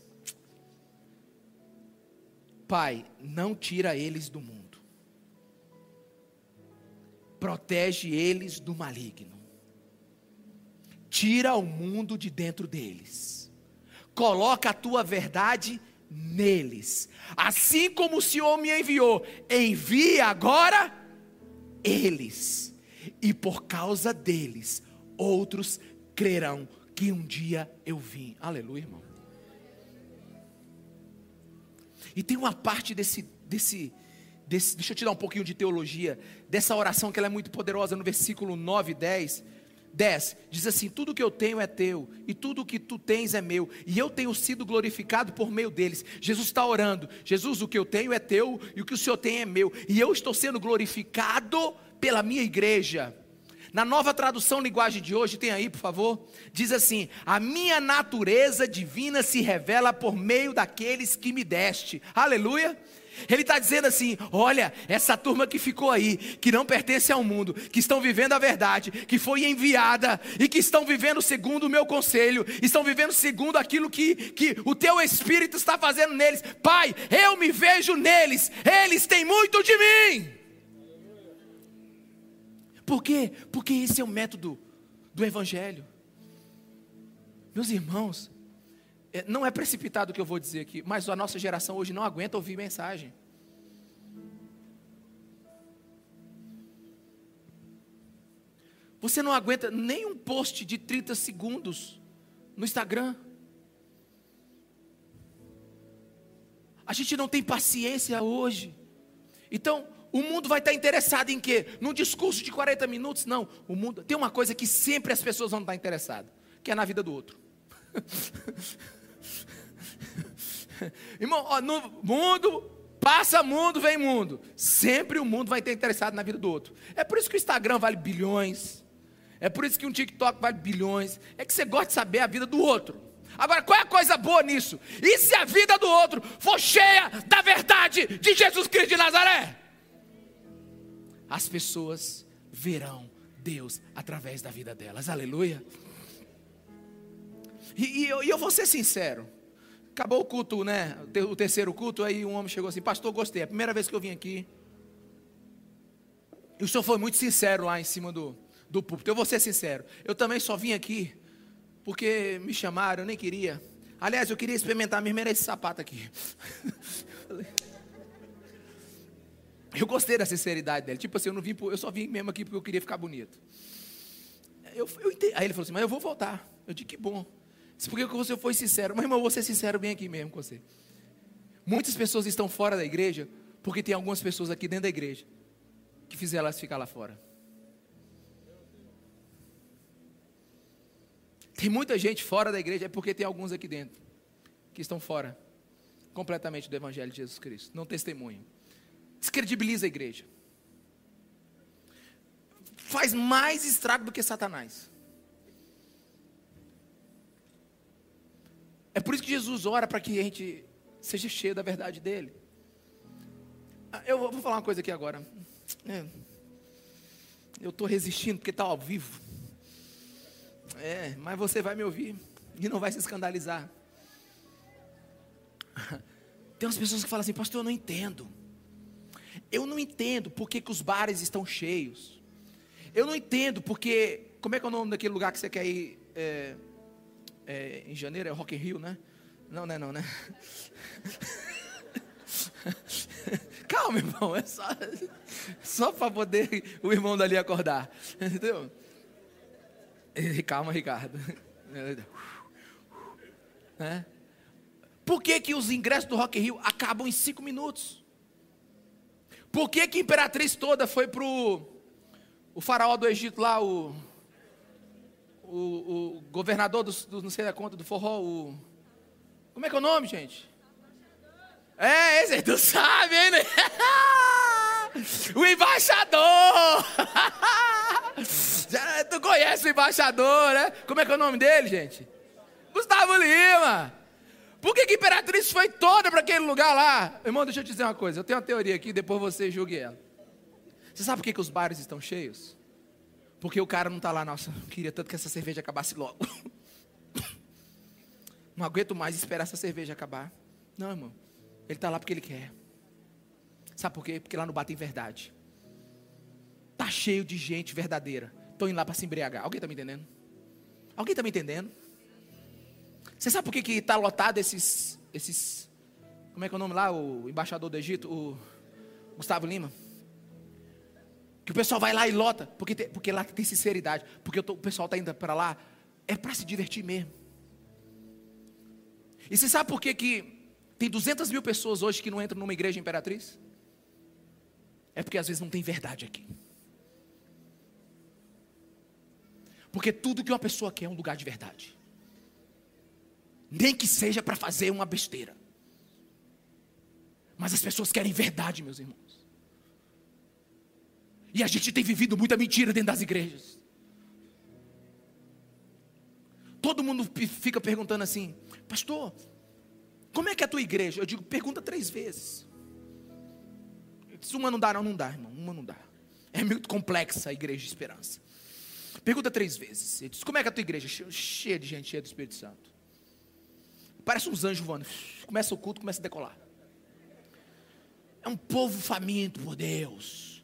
Pai, não tira eles do mundo, protege eles do maligno, tira o mundo de dentro deles, coloca a tua verdade neles, assim como o Senhor me enviou, envie agora eles, e por causa deles, outros crerão que um dia eu vim. Aleluia, irmão. E tem uma parte desse, desse, desse, deixa eu te dar um pouquinho de teologia, dessa oração que ela é muito poderosa no versículo 9 e 10. 10 diz assim: Tudo que eu tenho é teu, e tudo que tu tens é meu, e eu tenho sido glorificado por meio deles. Jesus está orando: Jesus, o que eu tenho é teu, e o que o Senhor tem é meu, e eu estou sendo glorificado pela minha igreja. Na nova tradução linguagem de hoje, tem aí, por favor, diz assim: A minha natureza divina se revela por meio daqueles que me deste. Aleluia. Ele está dizendo assim: olha, essa turma que ficou aí, que não pertence ao mundo, que estão vivendo a verdade, que foi enviada e que estão vivendo segundo o meu conselho, estão vivendo segundo aquilo que, que o teu Espírito está fazendo neles. Pai, eu me vejo neles, eles têm muito de mim. Por quê? Porque esse é o método do Evangelho. Meus irmãos, é, não é precipitado o que eu vou dizer aqui, mas a nossa geração hoje não aguenta ouvir mensagem. Você não aguenta nem um post de 30 segundos no Instagram. A gente não tem paciência hoje. Então, o mundo vai estar interessado em quê? Num discurso de 40 minutos? Não. O mundo tem uma coisa que sempre as pessoas vão estar interessadas, que é na vida do outro. *laughs* Irmão, ó, no mundo passa mundo, vem mundo. Sempre o mundo vai estar interessado na vida do outro. É por isso que o Instagram vale bilhões. É por isso que um TikTok vale bilhões. É que você gosta de saber a vida do outro. Agora, qual é a coisa boa nisso? E se a vida do outro for cheia da verdade de Jesus Cristo de Nazaré? As pessoas verão Deus através da vida delas. Aleluia. E, e, eu, e eu vou ser sincero. Acabou o culto, né? O terceiro culto, aí um homem chegou assim, pastor, gostei. É a primeira vez que eu vim aqui. E o senhor foi muito sincero lá em cima do, do púlpito. Eu vou ser sincero. Eu também só vim aqui porque me chamaram, eu nem queria. Aliás, eu queria experimentar mesmo era esse sapato aqui. *laughs* Eu gostei da sinceridade dele. Tipo assim, eu não vim, eu só vim mesmo aqui porque eu queria ficar bonito. Eu, eu Aí ele falou assim, mas eu vou voltar. Eu disse, que bom. Disse, porque você foi sincero. Mas irmão, eu vou ser sincero bem aqui mesmo com você. Muitas pessoas estão fora da igreja porque tem algumas pessoas aqui dentro da igreja que fizeram elas ficar lá fora. Tem muita gente fora da igreja, é porque tem alguns aqui dentro que estão fora completamente do Evangelho de Jesus Cristo, não testemunham descredibiliza a igreja. Faz mais estrago do que Satanás. É por isso que Jesus ora para que a gente seja cheio da verdade dele. Ah, eu vou falar uma coisa aqui agora. É, eu estou resistindo porque está ao vivo. É, mas você vai me ouvir e não vai se escandalizar. *laughs* Tem umas pessoas que falam assim, pastor, eu não entendo. Eu não entendo por que, que os bares estão cheios. Eu não entendo porque. Como é que é o nome daquele lugar que você quer ir é, é, em janeiro? É Rock in Rio, né? Não, não é não, né? *laughs* Calma, irmão. É só, só para poder o irmão dali acordar. Entendeu? Calma, Ricardo. *laughs* É. Por que, que os ingressos do Rock in Rio acabam em cinco minutos? Por que, que a imperatriz toda foi para o faraó do Egito lá, o, o, o governador do, do, não sei da conta, do forró, o, como é que é o nome, gente? É, esse aí tu *laughs* sabe, hein? Né? *laughs* o embaixador! *laughs* Já, tu conhece o embaixador, né? Como é que é o nome dele, gente? Gustavo Lima! Por que, que Imperatriz foi toda para aquele lugar lá? Irmão, deixa eu te dizer uma coisa. Eu tenho uma teoria aqui, depois você julgue ela. Você sabe por que, que os bares estão cheios? Porque o cara não está lá, nossa, queria tanto que essa cerveja acabasse logo. *laughs* Não aguento mais esperar essa cerveja acabar. Não, irmão. Ele está lá porque ele quer. Sabe por quê? Porque lá no bar tem verdade. Tá cheio de gente verdadeira. Estão indo lá para se embriagar. Alguém está me entendendo? Alguém está me entendendo? Você sabe por que está lotado esses, esses. Como é que é o nome lá? O embaixador do Egito, o Gustavo Lima. Que o pessoal vai lá e lota, porque, tem, porque lá tem sinceridade. Porque tô, o pessoal está indo para lá, é para se divertir mesmo. E você sabe por que, que tem 200 mil pessoas hoje que não entram numa igreja imperatriz? É porque às vezes não tem verdade aqui. Porque tudo que uma pessoa quer é um lugar de verdade. Nem que seja para fazer uma besteira. Mas as pessoas querem verdade, meus irmãos. E a gente tem vivido muita mentira dentro das igrejas. Todo mundo fica perguntando assim, pastor, como é que é a tua igreja? Eu digo, pergunta três vezes. Se uma não dá, não, não dá, irmão. Uma não dá. É muito complexa a igreja de esperança. Pergunta três vezes. Ele diz, como é que é a tua igreja? Cheia de gente, cheia do Espírito Santo. Parece uns anjos voando. Começa o culto, começa a decolar. É um povo faminto por Deus.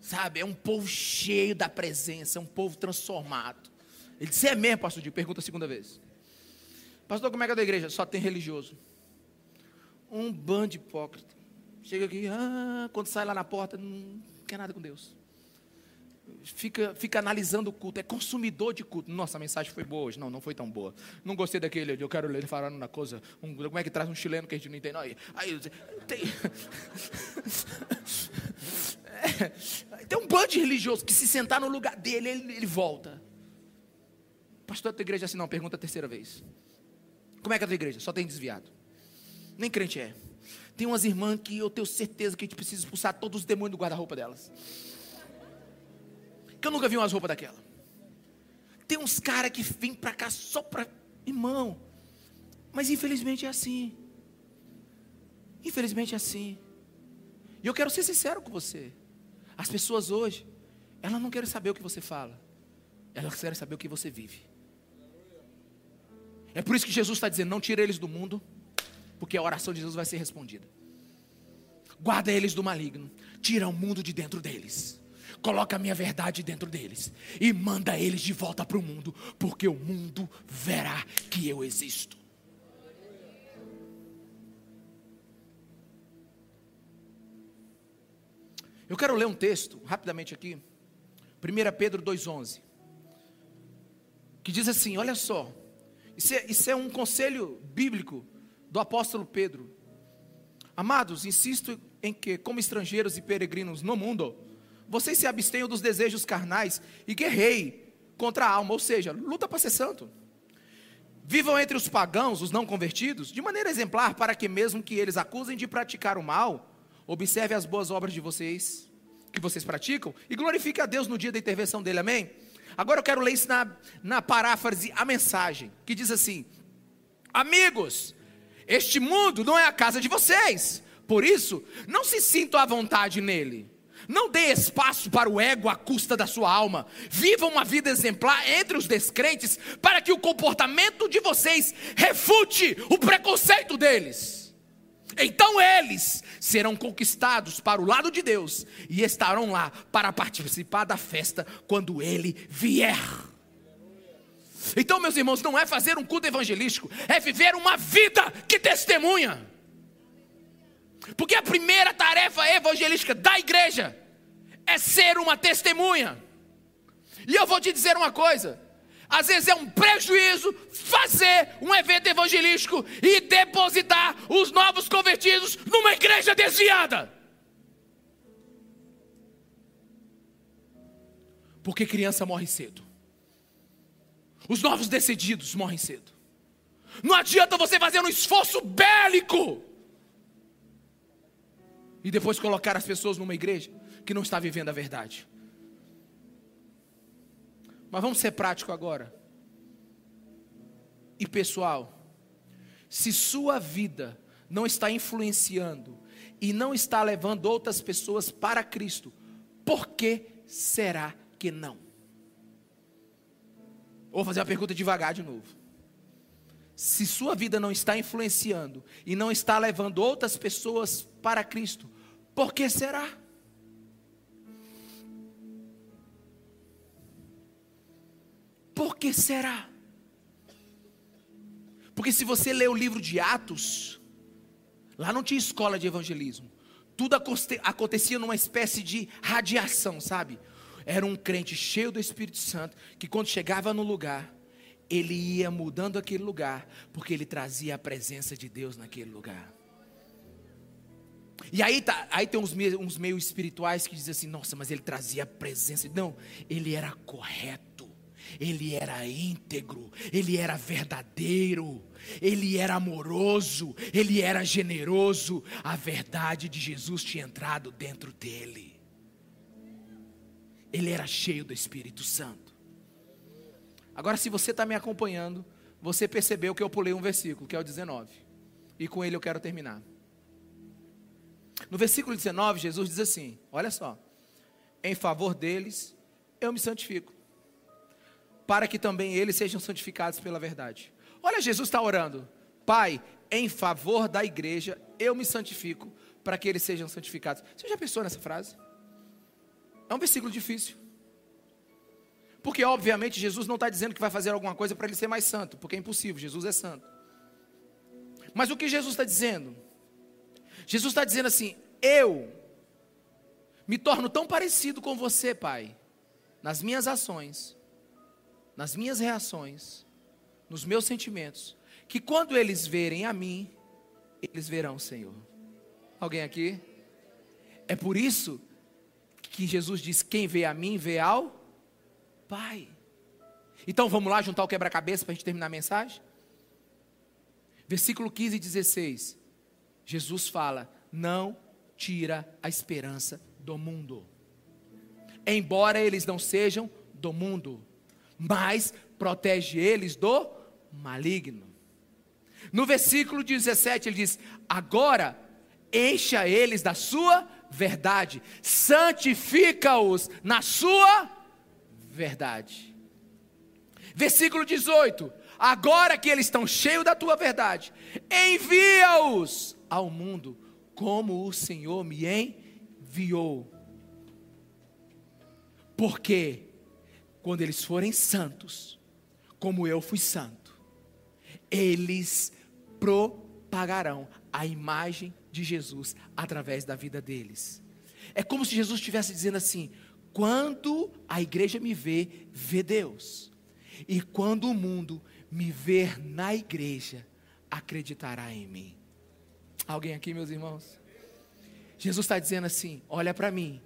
Sabe, é um povo cheio da presença, é um povo transformado. Ele disse: É mesmo, pastor Dio? Pergunta a segunda vez. Pastor, como é que é da igreja? Só tem religioso. Um bando de hipócrita. Chega aqui, ah, quando sai lá na porta, não quer nada com Deus. Fica, fica analisando o culto, é consumidor de culto. Nossa, a mensagem foi boa hoje. Não, não foi tão boa. Não gostei daquele, eu quero ler falando na coisa. Um, como é que traz um chileno que a gente não entende? Aí, aí tem. É, *laughs* tem um bando de religioso que se sentar no lugar dele, ele, ele volta. Pastor da tua igreja assim, não, pergunta a terceira vez. Como é que é a tua igreja? Só tem desviado. Nem crente é. Tem umas irmãs que eu tenho certeza que a gente precisa expulsar todos os demônios do guarda-roupa delas. Que eu nunca vi umas roupas daquela. Tem uns caras que vêm para cá só para. Irmão. Mas infelizmente é assim. Infelizmente é assim. E eu quero ser sincero com você. As pessoas hoje, elas não querem saber o que você fala, elas querem saber o que você vive. É por isso que Jesus está dizendo: não tire eles do mundo, porque a oração de Jesus vai ser respondida. Guarda eles do maligno, tira o mundo de dentro deles. Coloca a minha verdade dentro deles e manda eles de volta para o mundo, porque o mundo verá que eu existo. Eu quero ler um texto, rapidamente aqui, 1 Pedro 2,11, que diz assim: olha só, isso é, isso é um conselho bíblico do apóstolo Pedro. Amados, insisto em que, como estrangeiros e peregrinos no mundo, vocês se abstenham dos desejos carnais e guerrei contra a alma, ou seja, luta para ser santo. Vivam entre os pagãos, os não convertidos, de maneira exemplar, para que mesmo que eles acusem de praticar o mal, Observe as boas obras de vocês, que vocês praticam, e glorifique a Deus no dia da intervenção dele, amém? Agora eu quero ler isso na, na paráfrase, a mensagem, que diz assim: Amigos, este mundo não é a casa de vocês, por isso, não se sintam à vontade nele. Não dê espaço para o ego à custa da sua alma. Vivam uma vida exemplar entre os descrentes, para que o comportamento de vocês refute o preconceito deles. Então eles serão conquistados para o lado de Deus e estarão lá para participar da festa quando ele vier. Então, meus irmãos, não é fazer um culto evangelístico, é viver uma vida que testemunha. Porque a primeira tarefa evangelística da igreja é ser uma testemunha. E eu vou te dizer uma coisa: às vezes é um prejuízo fazer um evento evangelístico e depositar os novos convertidos numa igreja desviada. Porque criança morre cedo. Os novos decididos morrem cedo. Não adianta você fazer um esforço bélico e depois colocar as pessoas numa igreja que não está vivendo a verdade. Mas vamos ser prático agora. E pessoal, se sua vida não está influenciando e não está levando outras pessoas para Cristo, por que será que não? Vou fazer a pergunta devagar de novo. Se sua vida não está influenciando e não está levando outras pessoas para Cristo, por que será? Por que será? Porque se você ler o livro de Atos, lá não tinha escola de evangelismo. Tudo acontecia numa espécie de radiação, sabe? Era um crente cheio do Espírito Santo que quando chegava no lugar, ele ia mudando aquele lugar, porque ele trazia a presença de Deus naquele lugar. E aí, tá, aí tem uns meios, uns meios espirituais que dizem assim: nossa, mas ele trazia a presença. Não, ele era correto, ele era íntegro, ele era verdadeiro, ele era amoroso, ele era generoso. A verdade de Jesus tinha entrado dentro dele. Ele era cheio do Espírito Santo. Agora, se você está me acompanhando, você percebeu que eu pulei um versículo, que é o 19. E com ele eu quero terminar. No versículo 19, Jesus diz assim: Olha só. Em favor deles, eu me santifico, para que também eles sejam santificados pela verdade. Olha, Jesus está orando: Pai, em favor da igreja, eu me santifico, para que eles sejam santificados. Você já pensou nessa frase? É um versículo difícil. Porque, obviamente, Jesus não está dizendo que vai fazer alguma coisa para ele ser mais santo, porque é impossível, Jesus é santo. Mas o que Jesus está dizendo? Jesus está dizendo assim: eu me torno tão parecido com você, Pai, nas minhas ações, nas minhas reações, nos meus sentimentos, que quando eles verem a mim, eles verão o Senhor. Alguém aqui? É por isso que Jesus diz: quem vê a mim, vê ao Pai. Então vamos lá juntar o quebra-cabeça para a gente terminar a mensagem? Versículo 15 e 16. Jesus fala: não tira a esperança do mundo. Embora eles não sejam do mundo, mas protege eles do maligno. No versículo 17 ele diz: Agora encha eles da sua verdade, santifica-os na sua verdade. Versículo 18: Agora que eles estão cheios da tua verdade, envia-os ao mundo, como o Senhor me enviou. Porque quando eles forem santos, como eu fui santo, eles propagarão a imagem de Jesus através da vida deles. É como se Jesus estivesse dizendo assim: quando a igreja me vê, vê Deus. E quando o mundo me ver na igreja, acreditará em mim. Alguém aqui, meus irmãos? Jesus está dizendo assim: olha para mim,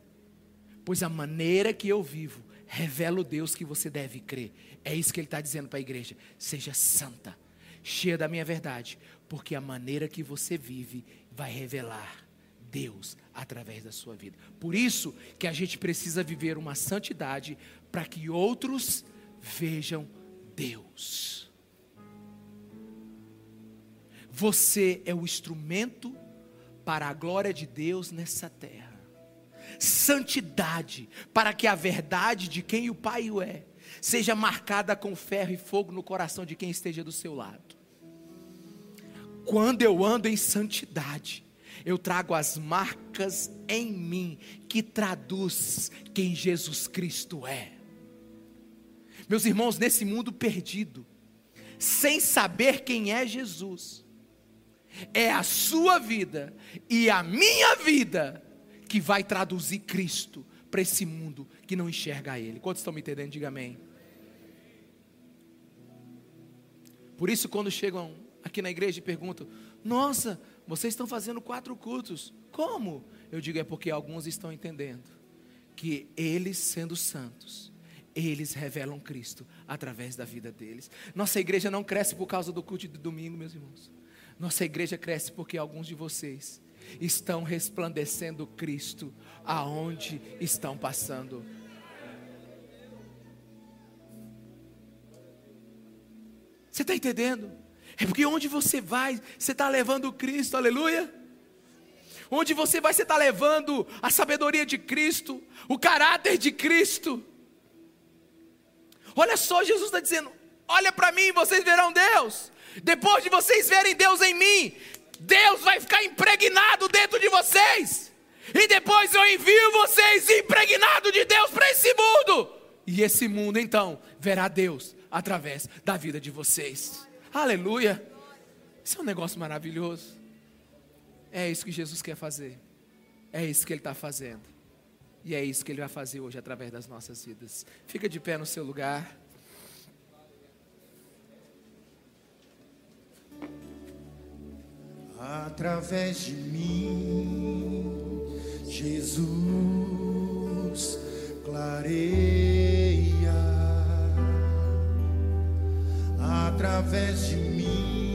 pois a maneira que eu vivo revela o Deus que você deve crer. É isso que ele está dizendo para a igreja: seja santa, cheia da minha verdade, porque a maneira que você vive vai revelar Deus através da sua vida. Por isso que a gente precisa viver uma santidade para que outros vejam Deus. Você é o instrumento para a glória de Deus nessa terra. Santidade, para que a verdade de quem o Pai o é, seja marcada com ferro e fogo no coração de quem esteja do seu lado. Quando eu ando em santidade, eu trago as marcas em mim que traduz quem Jesus Cristo é. Meus irmãos, nesse mundo perdido, sem saber quem é Jesus, é a sua vida e a minha vida que vai traduzir Cristo para esse mundo que não enxerga Ele. Quantos estão me entendendo? Diga amém. Por isso, quando chegam aqui na igreja e perguntam: Nossa, vocês estão fazendo quatro cultos. Como? Eu digo: É porque alguns estão entendendo que eles, sendo santos, eles revelam Cristo através da vida deles. Nossa igreja não cresce por causa do culto de domingo, meus irmãos. Nossa igreja cresce porque alguns de vocês estão resplandecendo Cristo aonde estão passando. Você está entendendo? É porque onde você vai, você está levando Cristo, aleluia. Onde você vai, você está levando a sabedoria de Cristo, o caráter de Cristo. Olha só, Jesus está dizendo: olha para mim, vocês verão Deus. Depois de vocês verem Deus em mim, Deus vai ficar impregnado dentro de vocês. E depois eu envio vocês impregnados de Deus para esse mundo. E esse mundo então verá Deus através da vida de vocês. Aleluia. Isso é um negócio maravilhoso. É isso que Jesus quer fazer. É isso que Ele está fazendo. E é isso que Ele vai fazer hoje através das nossas vidas. Fica de pé no seu lugar. Através de mim, Jesus clareia. Através de mim,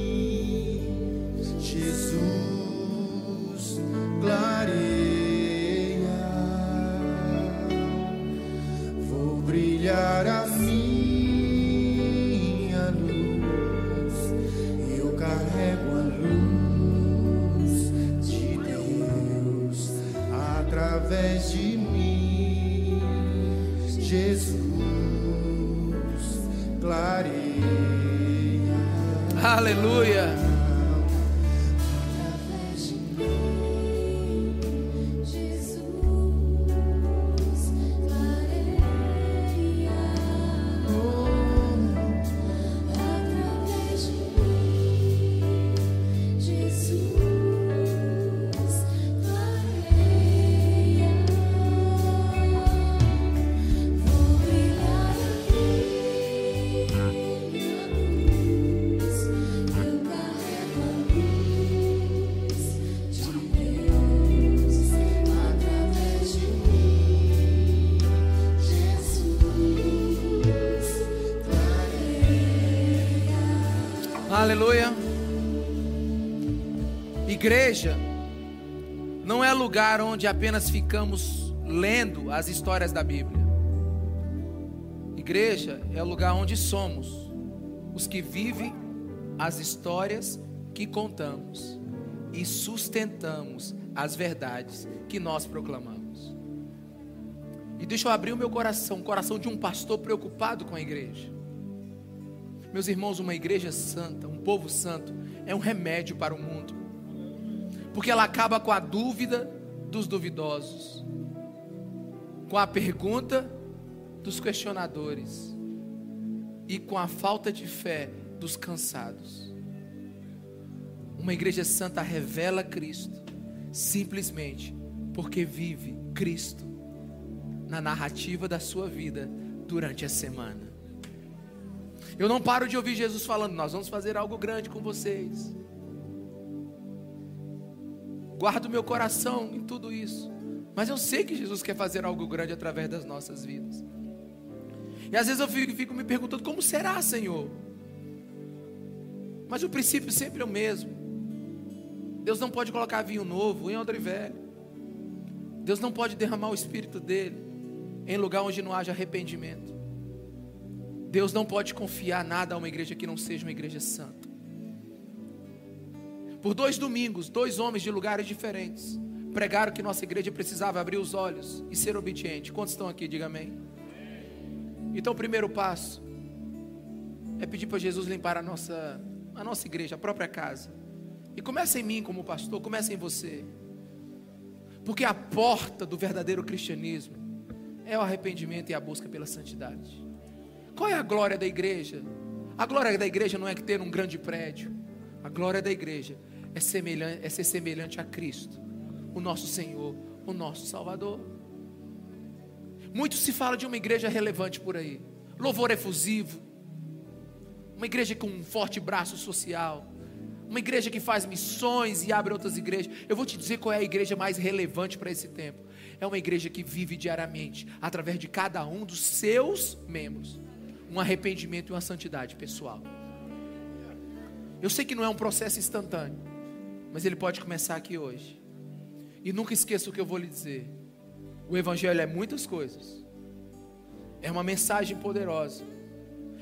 Igreja não é lugar onde apenas ficamos lendo as histórias da Bíblia. Igreja é o lugar onde somos os que vivem as histórias que contamos e sustentamos as verdades que nós proclamamos. E deixa eu abrir o meu coração, o coração de um pastor preocupado com a igreja. Meus irmãos, uma igreja santa, um povo santo, é um remédio para o mundo, porque ela acaba com a dúvida dos duvidosos, com a pergunta dos questionadores e com a falta de fé dos cansados. Uma igreja santa revela Cristo, simplesmente porque vive Cristo na narrativa da sua vida durante a semana. Eu não paro de ouvir Jesus falando: Nós vamos fazer algo grande com vocês. Guardo meu coração em tudo isso. Mas eu sei que Jesus quer fazer algo grande através das nossas vidas. E às vezes eu fico, fico me perguntando: Como será, Senhor? Mas o princípio sempre é o mesmo. Deus não pode colocar vinho novo em odre velho. Deus não pode derramar o espírito dele em lugar onde não haja arrependimento. Deus não pode confiar nada a uma igreja que não seja uma igreja santa. Por dois domingos, dois homens de lugares diferentes pregaram que nossa igreja precisava abrir os olhos e ser obediente. Quantos estão aqui? Diga amém. Então, o primeiro passo é pedir para Jesus limpar a nossa, a nossa igreja, a própria casa. E começa em mim como pastor, começa em você. Porque a porta do verdadeiro cristianismo é o arrependimento e a busca pela santidade. Qual é a glória da igreja? A glória da igreja não é ter um grande prédio. A glória da igreja é, semelhante, é ser semelhante a Cristo, o nosso Senhor, o nosso Salvador. Muito se fala de uma igreja relevante por aí. Louvor efusivo. Uma igreja com um forte braço social. Uma igreja que faz missões e abre outras igrejas. Eu vou te dizer qual é a igreja mais relevante para esse tempo. É uma igreja que vive diariamente, através de cada um dos seus membros, um arrependimento e uma santidade pessoal. Eu sei que não é um processo instantâneo, mas ele pode começar aqui hoje. E nunca esqueça o que eu vou lhe dizer. O Evangelho é muitas coisas, é uma mensagem poderosa,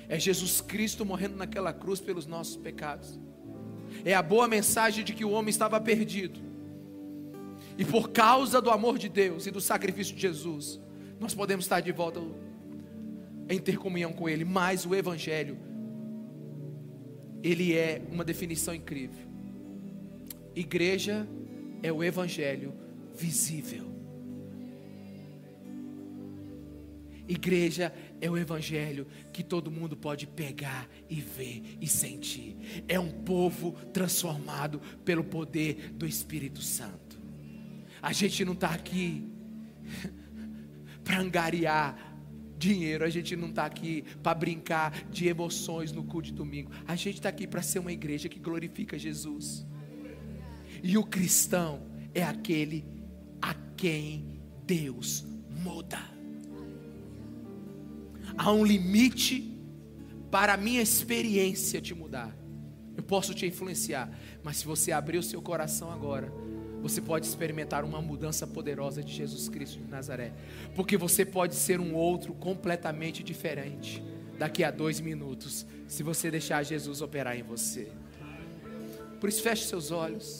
É Jesus Cristo morrendo naquela cruz pelos nossos pecados. É a boa mensagem de que o homem estava perdido. E por causa do amor de Deus e do sacrifício de Jesus, nós podemos estar de volta em ter comunhão com Ele. Mas o Evangelho, ele é uma definição incrível. Igreja é o Evangelho visível. Igreja é o evangelho que todo mundo pode pegar e ver e sentir. É um povo transformado pelo poder do Espírito Santo. A gente não está aqui *laughs* para angariar dinheiro, a gente não está aqui para brincar de emoções no culto de domingo. A gente está aqui para ser uma igreja que glorifica Jesus. E o cristão é aquele a quem Deus muda há um limite para a minha experiência te mudar. Eu posso te influenciar, mas se você abrir o seu coração agora, você pode experimentar uma mudança poderosa de Jesus Cristo de Nazaré, porque você pode ser um outro completamente diferente daqui a dois minutos, se você deixar Jesus operar em você. Por isso, feche seus olhos.